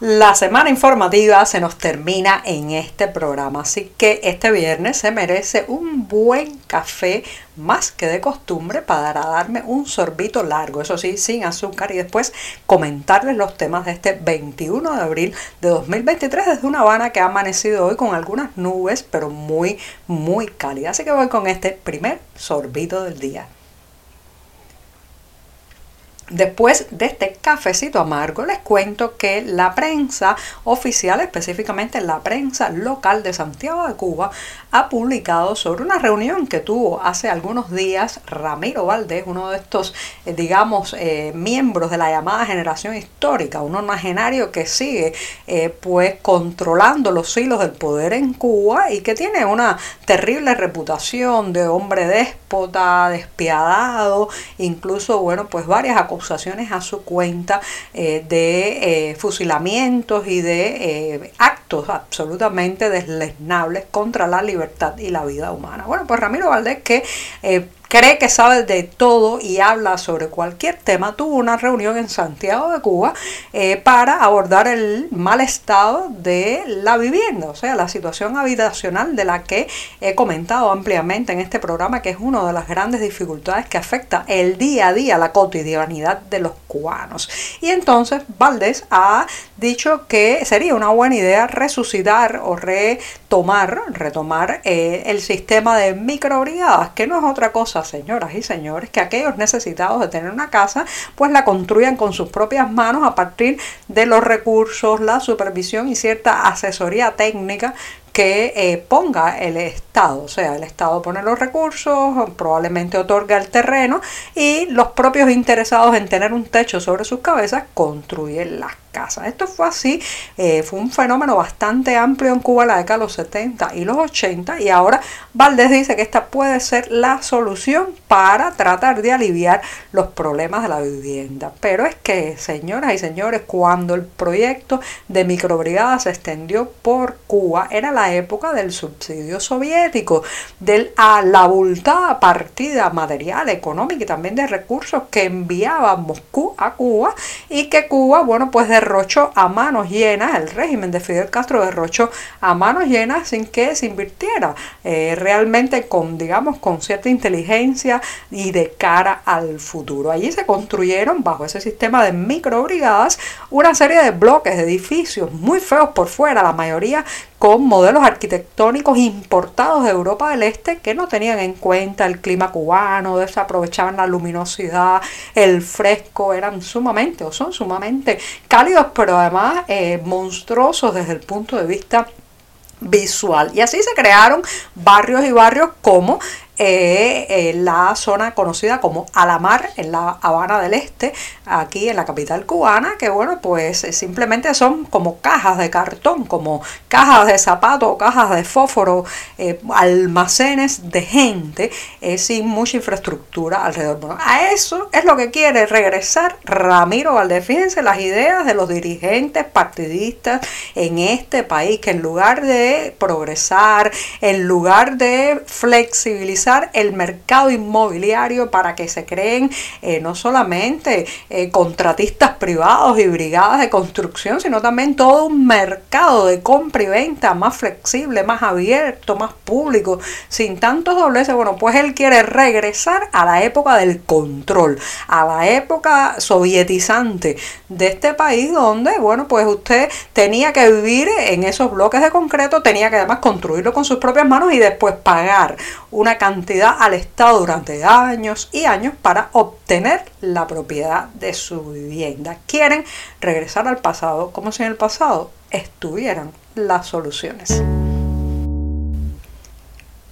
La semana informativa se nos termina en este programa, así que este viernes se merece un buen café más que de costumbre para darme un sorbito largo, eso sí, sin azúcar y después comentarles los temas de este 21 de abril de 2023 desde una Habana que ha amanecido hoy con algunas nubes, pero muy, muy cálida. Así que voy con este primer sorbito del día. Después de este cafecito amargo, les cuento que la prensa oficial, específicamente la prensa local de Santiago de Cuba, ha publicado sobre una reunión que tuvo hace algunos días Ramiro Valdés, uno de estos, eh, digamos, eh, miembros de la llamada generación histórica, un imaginario que sigue eh, pues controlando los hilos del poder en Cuba y que tiene una terrible reputación de hombre déspota, despiadado, incluso, bueno, pues varias acusaciones acusaciones a su cuenta eh, de eh, fusilamientos y de eh, actos absolutamente deslesnables contra la libertad y la vida humana. Bueno, pues Ramiro Valdés que cree que sabe de todo y habla sobre cualquier tema, tuvo una reunión en Santiago de Cuba eh, para abordar el mal estado de la vivienda, o sea, la situación habitacional de la que he comentado ampliamente en este programa, que es una de las grandes dificultades que afecta el día a día, la cotidianidad de los cubanos. Y entonces Valdés ha dicho que sería una buena idea resucitar o retomar, retomar eh, el sistema de microbrigadas, que no es otra cosa señoras y señores, que aquellos necesitados de tener una casa, pues la construyan con sus propias manos a partir de los recursos, la supervisión y cierta asesoría técnica que eh, ponga el Estado, o sea, el Estado pone los recursos, probablemente otorga el terreno y los propios interesados en tener un techo sobre sus cabezas construyen las casas. Esto fue así, eh, fue un fenómeno bastante amplio en Cuba en la década de los 70 y los 80 y ahora Valdés dice que esta puede ser la solución para tratar de aliviar los problemas de la vivienda. Pero es que, señoras y señores, cuando el proyecto de microbrigada se extendió por Cuba, era la época del subsidio soviético, de la abultada partida material, económica y también de recursos que enviaba Moscú a Cuba y que Cuba, bueno, pues de derrochó a manos llenas, el régimen de Fidel Castro derrochó a manos llenas sin que se invirtiera eh, realmente con, digamos, con cierta inteligencia y de cara al futuro. Allí se construyeron, bajo ese sistema de microbrigadas, una serie de bloques, de edificios muy feos por fuera, la mayoría con modelos arquitectónicos importados de Europa del Este que no tenían en cuenta el clima cubano, desaprovechaban la luminosidad, el fresco, eran sumamente o son sumamente cálidos, pero además eh, monstruosos desde el punto de vista visual. Y así se crearon barrios y barrios como eh, la zona conocida como Alamar, en la Habana del Este, aquí en la capital cubana, que bueno, pues eh, simplemente son como cajas de cartón, como cajas de zapatos, cajas de fósforo, eh, almacenes de gente sin mucha infraestructura alrededor. Bueno, a eso es lo que quiere regresar Ramiro Valdés. Fíjense las ideas de los dirigentes partidistas en este país, que en lugar de progresar, en lugar de flexibilizar, el mercado inmobiliario para que se creen eh, no solamente eh, contratistas privados y brigadas de construcción, sino también todo un mercado de compra y venta más flexible, más abierto, más público, sin tantos dobleces. Bueno, pues él quiere regresar a la época del control, a la época sovietizante de este país donde, bueno, pues usted tenía que vivir en esos bloques de concreto, tenía que además construirlo con sus propias manos y después pagar una cantidad al Estado durante años y años para obtener la propiedad de su vivienda. Quieren regresar al pasado como si en el pasado estuvieran las soluciones.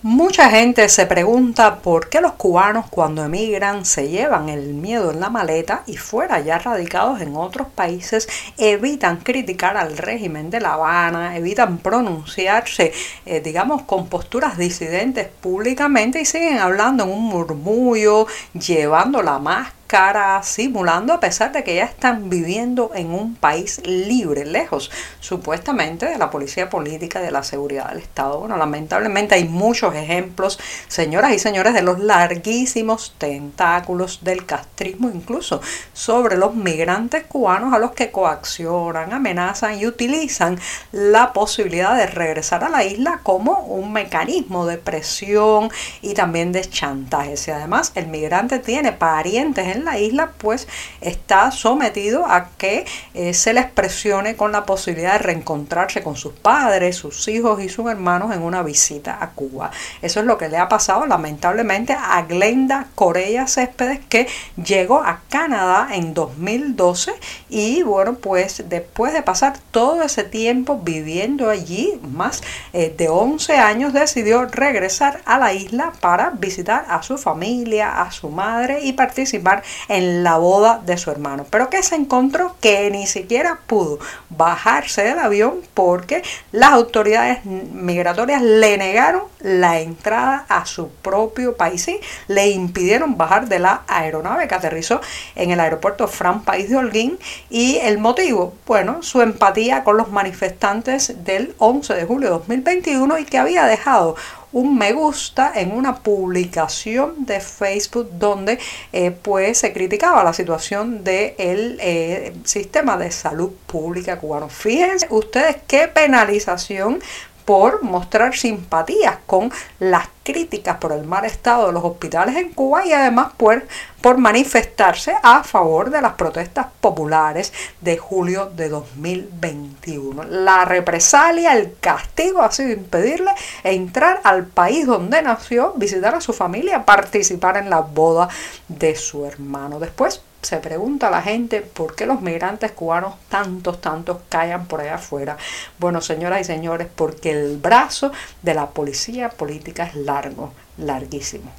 Mucha gente se pregunta por qué los cubanos cuando emigran se llevan el miedo en la maleta y fuera ya radicados en otros países evitan criticar al régimen de La Habana, evitan pronunciarse, eh, digamos, con posturas disidentes públicamente y siguen hablando en un murmullo, llevando la máscara máscara, simulando a pesar de que ya están viviendo en un país libre, lejos supuestamente de la policía política y de la seguridad del Estado. Bueno, lamentablemente hay muchos ejemplos, señoras y señores, de los larguísimos tentáculos del castrismo, incluso sobre los migrantes cubanos a los que coaccionan, amenazan y utilizan la posibilidad de regresar a la isla como un mecanismo de presión y también de chantaje. Si además el migrante tiene parientes en la isla, pues está sometido a que eh, se les presione con la posibilidad de reencontrarse con sus padres, sus hijos y sus hermanos en una visita a Cuba. Eso es lo que le ha pasado lamentablemente a Glenda Corella Céspedes que llegó a Canadá en 2012 y bueno pues después de pasar todo ese tiempo viviendo allí, más eh, de 11 años, decidió regresar a la isla para visitar a su familia, a su madre y participar en la boda de su hermano. Pero que se encontró que ni siquiera pudo bajarse del avión porque las autoridades migratorias le negaron la entrada a su propio país y le impidieron bajar de la aeronave que aterrizó en el aeropuerto Fran País de Holguín y el motivo, bueno, su empatía con los manifestantes del 11 de julio de 2021 y que había dejado un me gusta en una publicación de Facebook donde eh, pues se criticaba la situación del eh, sistema de salud pública cubano. Fíjense ustedes qué penalización por mostrar simpatías con las críticas por el mal estado de los hospitales en Cuba y además por, por manifestarse a favor de las protestas populares de julio de 2021. La represalia, el castigo ha sido impedirle entrar al país donde nació, visitar a su familia, participar en la boda de su hermano. Después se pregunta la gente por qué los migrantes cubanos tantos, tantos callan por allá afuera. Bueno, señoras y señores, porque el brazo de la policía política es largo, larguísimo.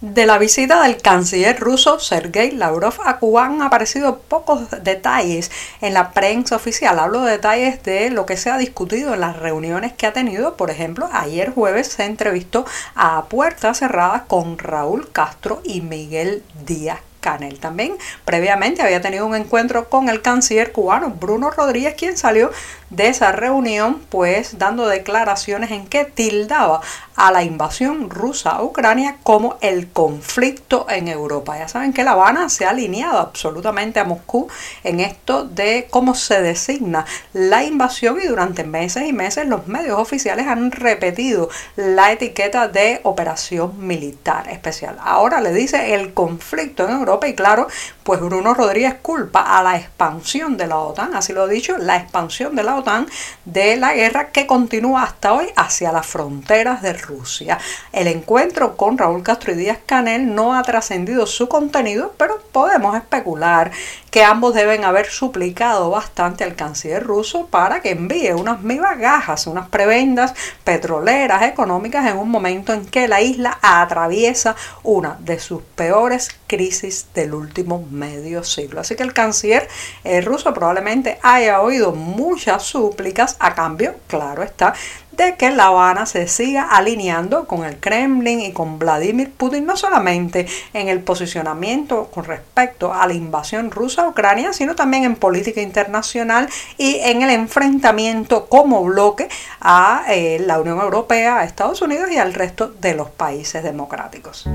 De la visita del canciller ruso Sergei Lavrov a Cuba han aparecido pocos detalles en la prensa oficial. Hablo de detalles de lo que se ha discutido en las reuniones que ha tenido. Por ejemplo, ayer jueves se entrevistó a puertas cerradas con Raúl Castro y Miguel Díaz Canel. También previamente había tenido un encuentro con el canciller cubano Bruno Rodríguez, quien salió de esa reunión pues dando declaraciones en que tildaba a la invasión rusa a Ucrania como el conflicto en Europa. Ya saben que La Habana se ha alineado absolutamente a Moscú en esto de cómo se designa la invasión y durante meses y meses los medios oficiales han repetido la etiqueta de operación militar especial. Ahora le dice el conflicto en Europa y claro, pues Bruno Rodríguez culpa a la expansión de la OTAN, así lo he dicho, la expansión de la OTAN de la guerra que continúa hasta hoy hacia las fronteras de Rusia. El encuentro con Raúl Castro y Díaz Canel no ha trascendido su contenido, pero podemos especular que ambos deben haber suplicado bastante al canciller ruso para que envíe unas migajas, unas prebendas petroleras económicas en un momento en que la isla atraviesa una de sus peores crisis del último medio siglo. Así que el canciller eh, ruso probablemente haya oído muchas súplicas a cambio, claro está, de que La Habana se siga alineando con el Kremlin y con Vladimir Putin, no solamente en el posicionamiento con respecto a la invasión rusa a Ucrania, sino también en política internacional y en el enfrentamiento como bloque a eh, la Unión Europea, a Estados Unidos y al resto de los países democráticos.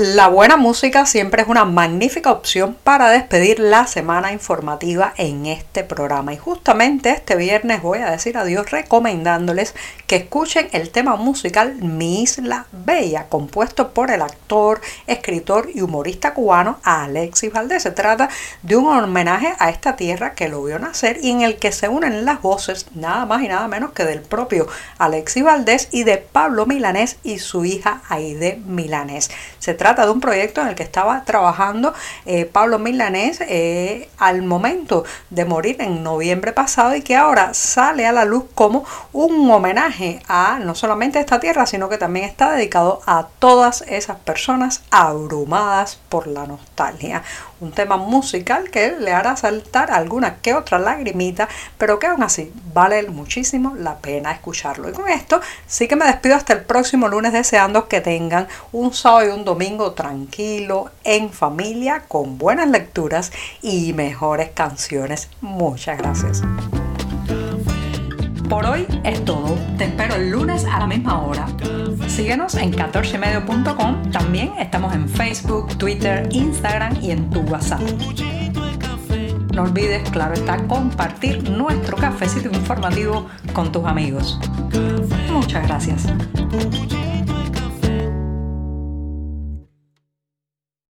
La buena música siempre es una magnífica opción para despedir la semana informativa en este programa. Y justamente este viernes voy a decir adiós recomendándoles que escuchen el tema musical Mi Isla Bella, compuesto por el actor, escritor y humorista cubano Alexis Valdés. Se trata de un homenaje a esta tierra que lo vio nacer y en el que se unen las voces nada más y nada menos que del propio Alexis Valdés y de Pablo Milanés y su hija Aide Milanés. Se trata trata de un proyecto en el que estaba trabajando eh, Pablo Milanés eh, al momento de morir en noviembre pasado y que ahora sale a la luz como un homenaje a no solamente esta tierra, sino que también está dedicado a todas esas personas abrumadas por la nostalgia un tema musical que le hará saltar alguna que otra lagrimita, pero que aún así vale muchísimo la pena escucharlo. Y con esto sí que me despido hasta el próximo lunes deseando que tengan un sábado y un tranquilo, en familia, con buenas lecturas y mejores canciones. Muchas gracias. Por hoy es todo. Te espero el lunes a la misma hora. Síguenos en 14medio.com. También estamos en Facebook, Twitter, Instagram y en tu WhatsApp. No olvides, claro está, compartir nuestro cafecito informativo con tus amigos. Muchas gracias.